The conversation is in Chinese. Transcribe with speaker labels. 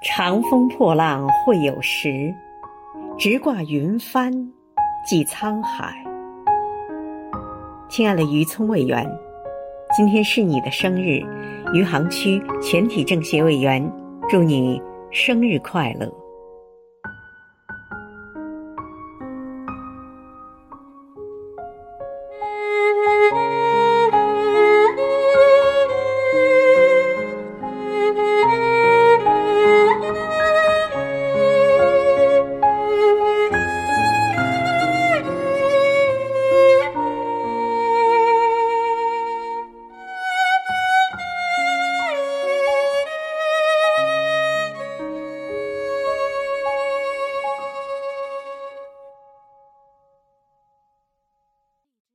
Speaker 1: 长风破浪会有时直挂云帆济沧海。亲爱的余聪委员今天是你的生日余杭区全体政协委员祝你生日快乐。